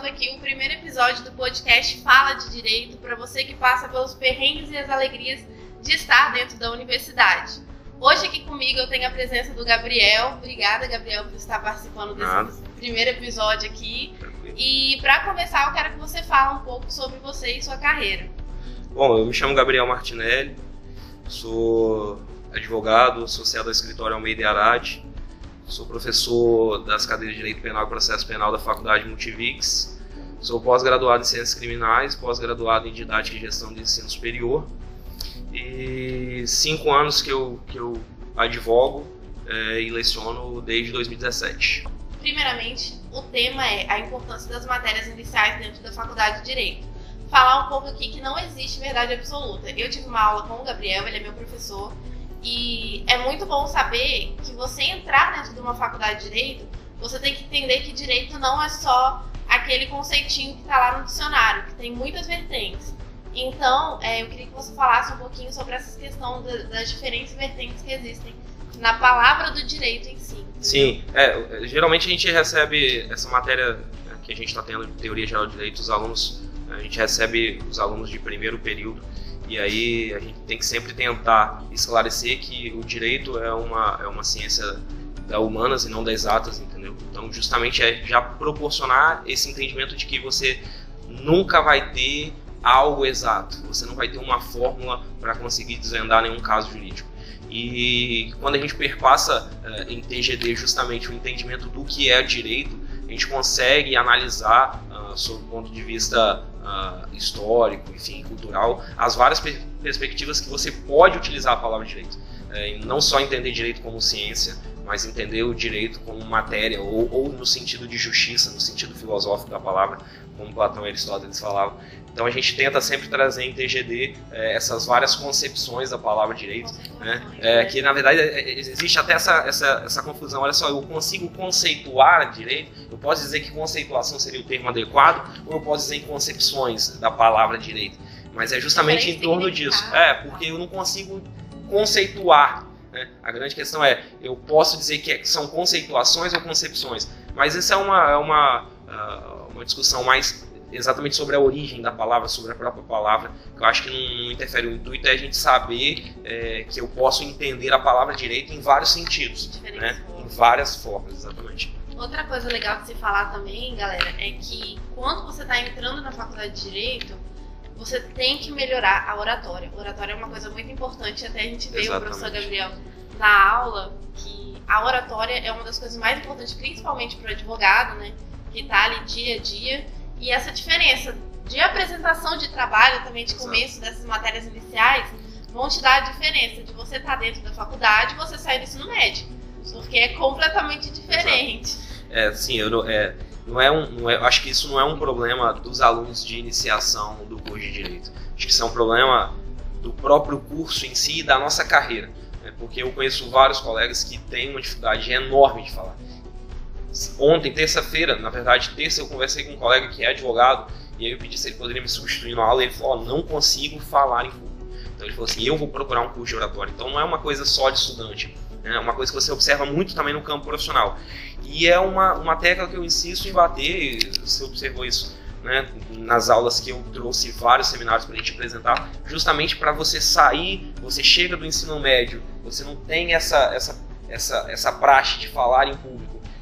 Aqui o primeiro episódio do podcast Fala de Direito para você que passa pelos perrengues e as alegrias de estar dentro da universidade. Hoje aqui comigo eu tenho a presença do Gabriel. Obrigada, Gabriel, por estar participando desse Nada. primeiro episódio aqui. E para começar, eu quero que você fale um pouco sobre você e sua carreira. Bom, eu me chamo Gabriel Martinelli, sou advogado, associado ao escritório Almeida e Arade, sou professor das cadeiras de Direito Penal e Processo Penal da Faculdade Multivix, sou pós-graduado em Ciências Criminais, pós-graduado em Didática e Gestão de Ensino Superior e cinco anos que eu, que eu advogo eh, e leciono desde 2017. Primeiramente, o tema é a importância das matérias iniciais dentro da faculdade de Direito. Falar um pouco aqui que não existe verdade absoluta. Eu tive uma aula com o Gabriel, ele é meu professor, e é muito bom saber que você entrar dentro de uma faculdade de Direito, você tem que entender que Direito não é só aquele conceitinho que está lá no dicionário, que tem muitas vertentes. Então, é, eu queria que você falasse um pouquinho sobre essa questão da- das diferentes vertentes que existem na palavra do direito em si. Sim, é, geralmente a gente recebe essa matéria que a gente está tendo de teoria geral de direito, os alunos, a gente recebe os alunos de primeiro período e aí a gente tem que sempre tentar esclarecer que o direito é uma, é uma ciência da humanas e não das exatas, entendeu? Então justamente é já proporcionar esse entendimento de que você nunca vai ter algo exato, você não vai ter uma fórmula para conseguir desvendar nenhum caso jurídico. E quando a gente perpassa eh, em TGD justamente o entendimento do que é direito, a gente consegue analisar, ah, sob o ponto de vista ah, histórico, enfim, cultural, as várias per- perspectivas que você pode utilizar a palavra direito. E não só entender direito como ciência, mas entender o direito como matéria, ou, ou no sentido de justiça, no sentido filosófico da palavra, como Platão e Aristóteles falavam. Então a gente tenta sempre trazer em TGD eh, essas várias concepções da palavra direito, né? É, que na verdade é, é, existe até essa, essa, essa confusão. Olha só, eu consigo conceituar direito, eu posso dizer que conceituação seria o termo adequado, ou eu posso dizer em concepções da palavra direito. Mas é justamente em torno disso. É, porque eu não consigo conceituar. né? A grande questão é, eu posso dizer que é- são conceituações ou concepções, mas isso é uma, é uma, ah, uma discussão mais exatamente sobre a origem da palavra, sobre a própria palavra, que eu acho que não, não interfere. O intuito é a gente saber é, que eu posso entender a palavra direito em vários sentidos, Diferentes né? formas. Em várias formas, exatamente. Outra coisa legal de se falar também, galera, é que quando você está entrando na faculdade de Direito, você tem que melhorar a oratória. A oratória é uma coisa muito importante, até a gente vê o professor Gabriel na aula, que a oratória é uma das coisas mais importantes, principalmente para o advogado, né? Que está ali dia a dia. E essa diferença de apresentação de trabalho, também de Exato. começo dessas matérias iniciais, vão te dar a diferença de você estar dentro da faculdade e você sair do ensino médio. Porque é completamente diferente. É, sim, eu não, é, não é um, não é, acho que isso não é um problema dos alunos de iniciação do curso de direito. Acho que isso é um problema do próprio curso em si e da nossa carreira. né? Porque eu conheço vários colegas que têm uma dificuldade enorme de falar. Ontem, terça-feira, na verdade, terça eu conversei com um colega que é advogado e aí eu pedi se ele poderia me substituir na aula e ele falou: "Ó, não consigo falar em público. Então ele falou assim: eu vou procurar um curso de oratória. Então não é uma coisa só de estudante, né? é uma coisa que você observa muito também no campo profissional. E é uma, uma tecla que eu insisto em bater, você observou isso né, nas aulas que eu trouxe vários seminários para a gente apresentar, justamente para você sair, você chega do ensino médio, você não tem essa, essa, essa, essa praxe de falar em público.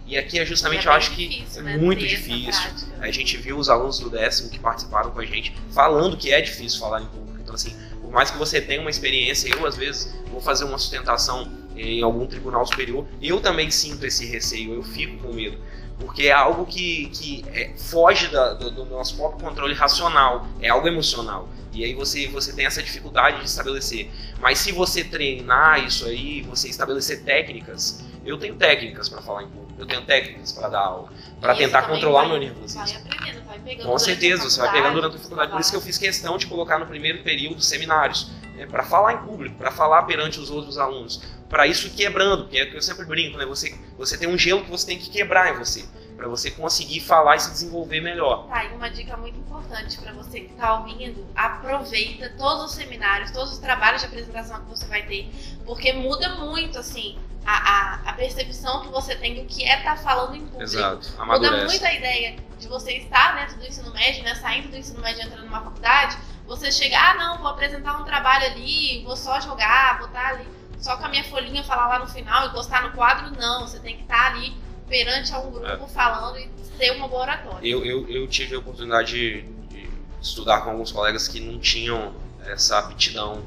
E aqui é justamente, É eu acho que difícil, é né, muito ter difícil. prática. A gente viu os alunos do décimo que participaram com a gente falando que é difícil falar em público. Então, assim, por mais que você tenha uma experiência, eu às vezes vou fazer uma sustentação em algum tribunal superior, eu também sinto esse receio, eu fico com medo. Porque é algo que, que é, foge da- do, do nosso próprio controle racional, é algo emocional. E aí você, você tem essa dificuldade de estabelecer. Mas se você treinar isso aí, você estabelecer técnicas, eu tenho técnicas para falar em público, eu tenho técnicas para dar aula, para tentar controlar o vai- meu nervosismo. Vai aprendendo, vai pegando. Com certeza, você vai pegando durante a faculdade. Por isso que eu fiz questão de colocar no primeiro período seminários, né, para falar em público, para falar perante os outros alunos. Para isso quebrando, porque é o que eu sempre brinco, né? Você, você tem um gelo que você tem que quebrar em você, para você conseguir falar e se desenvolver melhor. Tá, e uma dica muito importante para você que está ouvindo, aproveita todos os seminários, todos os trabalhos de apresentação que você vai ter, porque muda muito, assim, a, a, a, percepção que você tem do que é estar tá falando em público. Exato, amadurece. Muda muito a ideia de você estar dentro do ensino médio, né, saindo do ensino médio e entrando numa faculdade, você chegar, ah, não, vou apresentar um trabalho ali, vou só jogar, vou estar ali só com a minha folhinha falar lá no final e gostar no quadro, não. Você tem que estar ali perante a um grupo é. falando e ter uma boa oratória. Eu, eu, eu tive a oportunidade de, de, estudar com alguns colegas que não tinham essa aptidão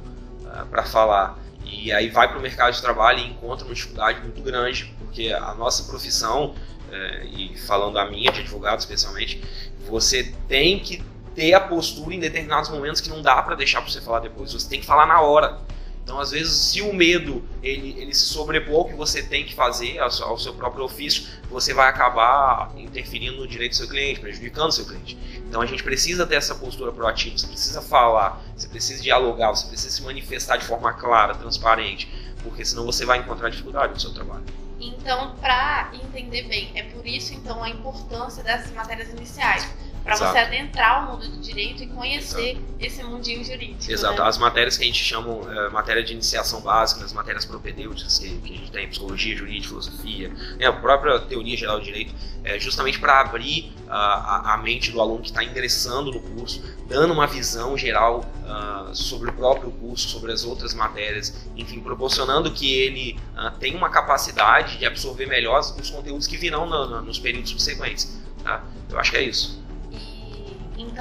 uh, ah, para falar. E aí vai para o mercado de trabalho e encontra uma dificuldade muito grande, porque a nossa profissão, uh, e falando a minha de advogado especialmente, você tem que ter a postura em determinados momentos que não dá para deixar para você falar depois. Você tem que falar na hora. Então, às vezes, se o medo ele, ele se sobrepor ao que você tem que fazer, ao, seu próprio ofício, você vai acabar interferindo no direito do seu cliente, prejudicando o seu cliente. Então, a gente precisa ter essa postura proativa, você precisa falar, você precisa dialogar, você precisa se manifestar de forma clara, transparente, porque senão você vai encontrar dificuldade no seu trabalho. Então, para entender bem, é por isso então a importância dessas matérias iniciais para você adentrar o mundo do direito e conhecer Exato. esse mundinho jurídico. Exato. Né? As matérias que a gente chama é, matéria de iniciação básica, as matérias propedêuticas que, que, a gente tem, psicologia, jurídica, filosofia, né, a própria teoria geral do direito, é justamente para abrir uh, a, a, mente do aluno que está ingressando no curso, dando uma visão geral uh, sobre o próprio curso, sobre as outras matérias, enfim, proporcionando que ele uh, tenha uma capacidade de absorver melhor os conteúdos que virão no, no, nos períodos subsequentes. Tá? Eu acho que é isso.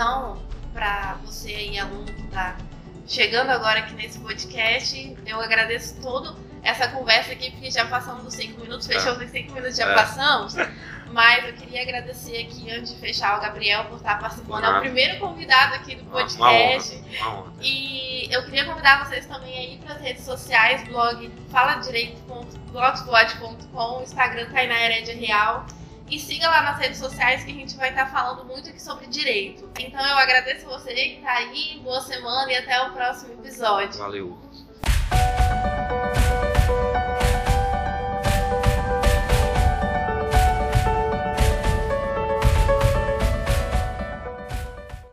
Então, para você aí, aluno que está chegando agora aqui nesse podcast, eu agradeço todo essa conversa aqui, porque já passamos dos 5 minutos, tá. fechamos os 5 minutos, já é. passamos. Mas eu queria agradecer aqui, antes de fechar, o Gabriel por estar participando. É o primeiro convidado aqui do podcast. Uma honra, uma honra. E eu queria convidar vocês também aí para as redes sociais, blog faladireito.blogspot.com, Instagram Tainá Herédia Real. E siga lá nas redes sociais que a gente vai estar falando muito aqui sobre direito. Então eu agradeço você que está aí, boa semana e até o próximo episódio. Valeu.